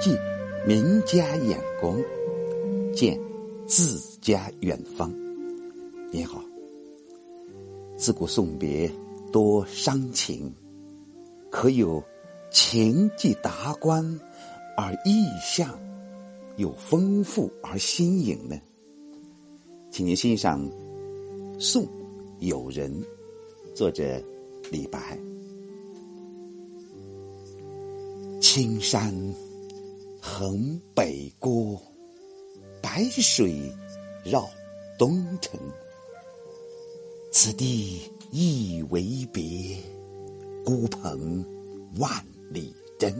寄名家眼光，见自家远方。你好，自古送别多伤情，可有情寄达观而意象又丰富而新颖呢？请您欣赏《送友人》，作者李白。青山横北郭，白水绕东城。此地一为别，孤蓬万里征。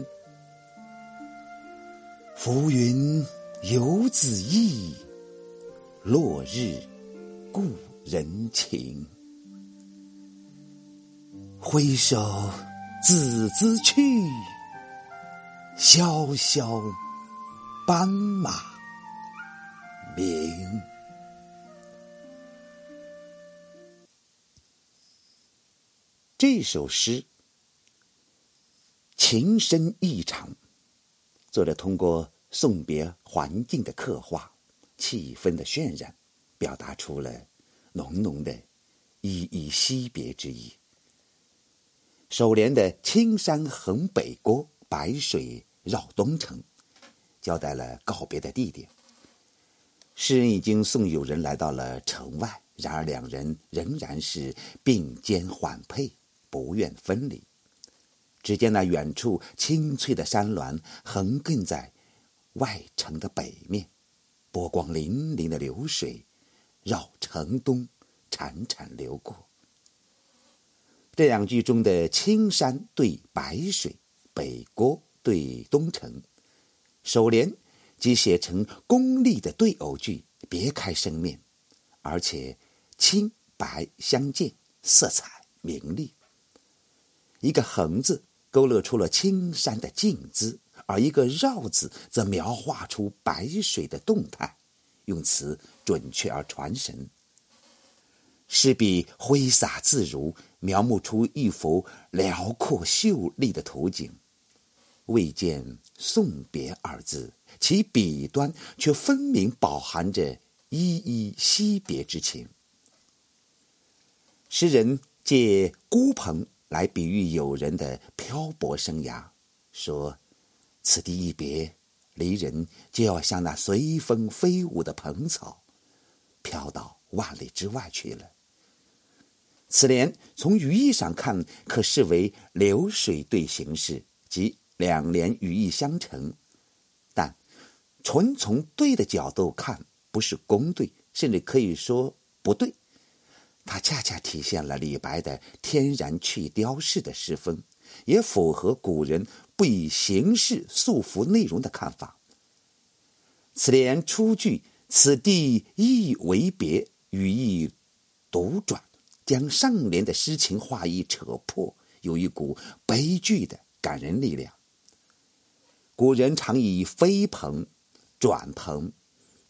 浮云游子意。落日，故人情。挥手自兹去，萧萧斑马鸣。这首诗情深意长，作者通过送别环境的刻画。气氛的渲染，表达出了浓浓的依依惜别之意。首联的“青山横北郭，白水绕东城”，交代了告别的地点。诗人已经送友人来到了城外，然而两人仍然是并肩缓配，不愿分离。只见那远处青翠的山峦横亘在外城的北面。波光粼粼的流水，绕城东潺潺流过。这两句中的“青山对白水，北郭对东城”，首联即写成功利的对偶句，别开生面，而且青白相间，色彩明丽。一个“横”字勾勒出了青山的静姿。而一个“绕”字则描画出白水的动态，用词准确而传神。诗笔挥洒自如，描摹出一幅辽阔秀丽的图景。未见“送别”二字，其笔端却分明饱含着依依惜别之情。诗人借孤蓬来比喻友人的漂泊生涯，说。此地一别，离人就要像那随风飞舞的蓬草，飘到万里之外去了。此联从语义上看，可视为流水对形式，即两联语义相承；但纯从对的角度看，不是公对，甚至可以说不对。它恰恰体现了李白的天然去雕饰的诗风。也符合古人不以形式束缚内容的看法。此联初句“此地意为别”，语意独转，将上联的诗情画意扯破，有一股悲剧的感人力量。古人常以飞蓬、转蓬、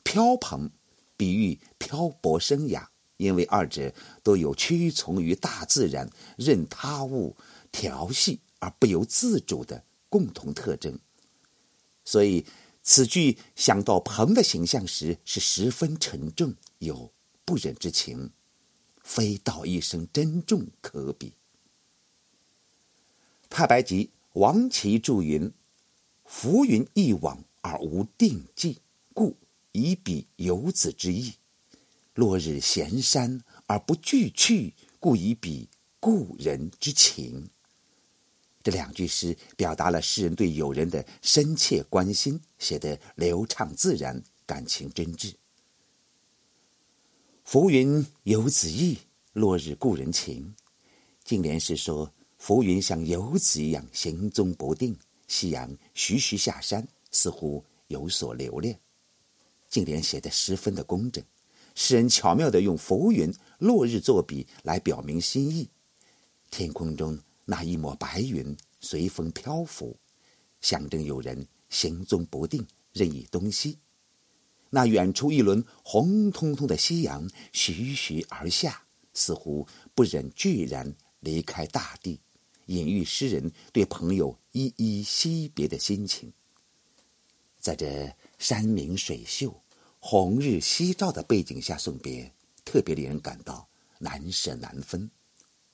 飘蓬比喻漂泊生涯，因为二者都有屈从于大自然、任他物。调戏而不由自主的共同特征，所以此句想到鹏的形象时是十分沉重，有不忍之情，非道一声珍重可比。太白集王琦注云：“浮云一往而无定迹，故以比游子之意；落日闲山而不具去，故以比故人之情。”这两句诗表达了诗人对友人的深切关心，写得流畅自然，感情真挚。浮云游子意，落日故人情。近联是说浮云像游子一样行踪不定，夕阳徐徐下山，似乎有所留恋。近联写得十分的工整，诗人巧妙地用浮云、落日作比来表明心意。天空中。那一抹白云随风漂浮，象征有人行踪不定，任意东西。那远处一轮红彤彤的夕阳徐徐而下，似乎不忍拒然离开大地，隐喻诗人对朋友依依惜别的心情。在这山明水秀、红日夕照的背景下送别，特别令人感到难舍难分。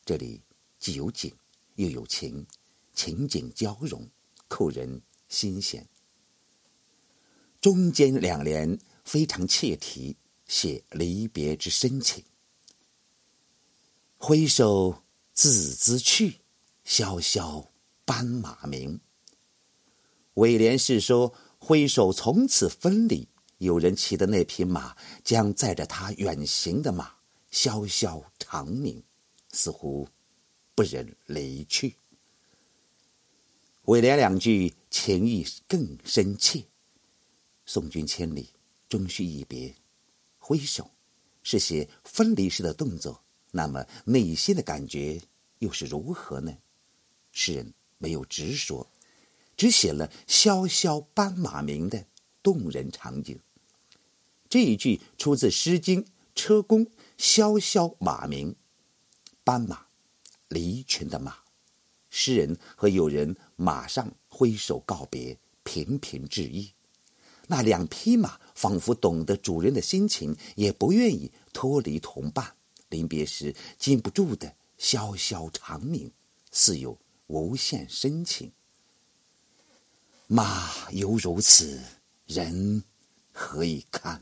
这里既有景，又有情，情景交融，扣人心弦。中间两联非常切题，写离别之深情。挥手自兹去，萧萧斑马鸣。尾联是说。挥手从此分离，有人骑的那匹马将载着他远行的马萧萧长鸣，似乎不忍离去。尾联两句情意更深切。送君千里，终须一别。挥手是写分离时的动作，那么内心的感觉又是如何呢？诗人没有直说。只写了萧萧斑马鸣的动人场景。这一句出自《诗经·车公》：“萧萧马鸣，斑马，离群的马。”诗人和友人马上挥手告别，频频致意。那两匹马仿佛懂得主人的心情，也不愿意脱离同伴。临别时禁不住的萧萧长鸣，似有无限深情。马犹如此，人何以堪？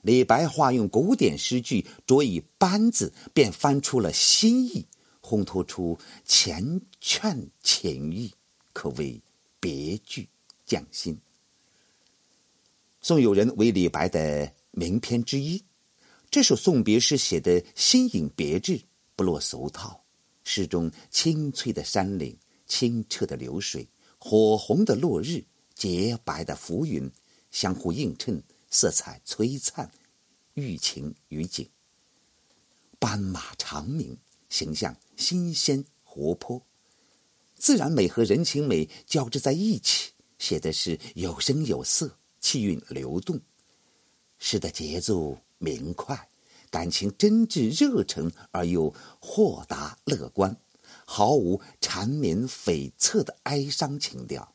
李白化用古典诗句，着以“班”字，便翻出了新意，烘托出缱绻情意，可谓别具匠心。送友人为李白的名篇之一，这首送别诗写的新颖别致，不落俗套。诗中青翠的山岭，清澈的流水。火红的落日，洁白的浮云，相互映衬，色彩璀璨，寓情于景。斑马长鸣，形象新鲜活泼，自然美和人情美交织在一起，写的是有声有色，气韵流动。诗的节奏明快，感情真挚热诚而又豁达乐观。毫无缠绵悱恻的哀伤情调，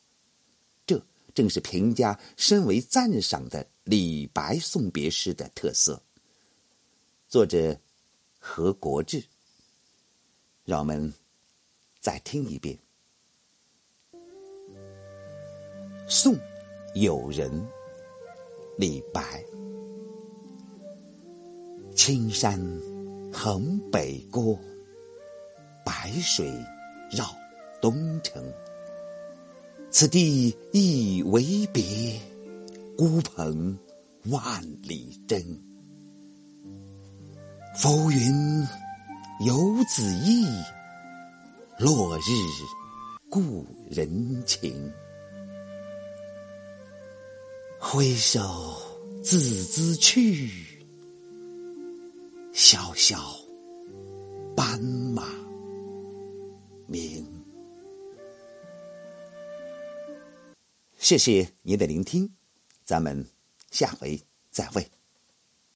这正是评价深为赞赏的李白送别诗的特色。作者何国志，让我们再听一遍《送友人》。李白：青山横北郭。白水绕东城，此地一为别，孤蓬万里征。浮云游子意，落日故人情。挥手自兹去，萧萧斑马。鸣，谢谢您的聆听，咱们下回再会。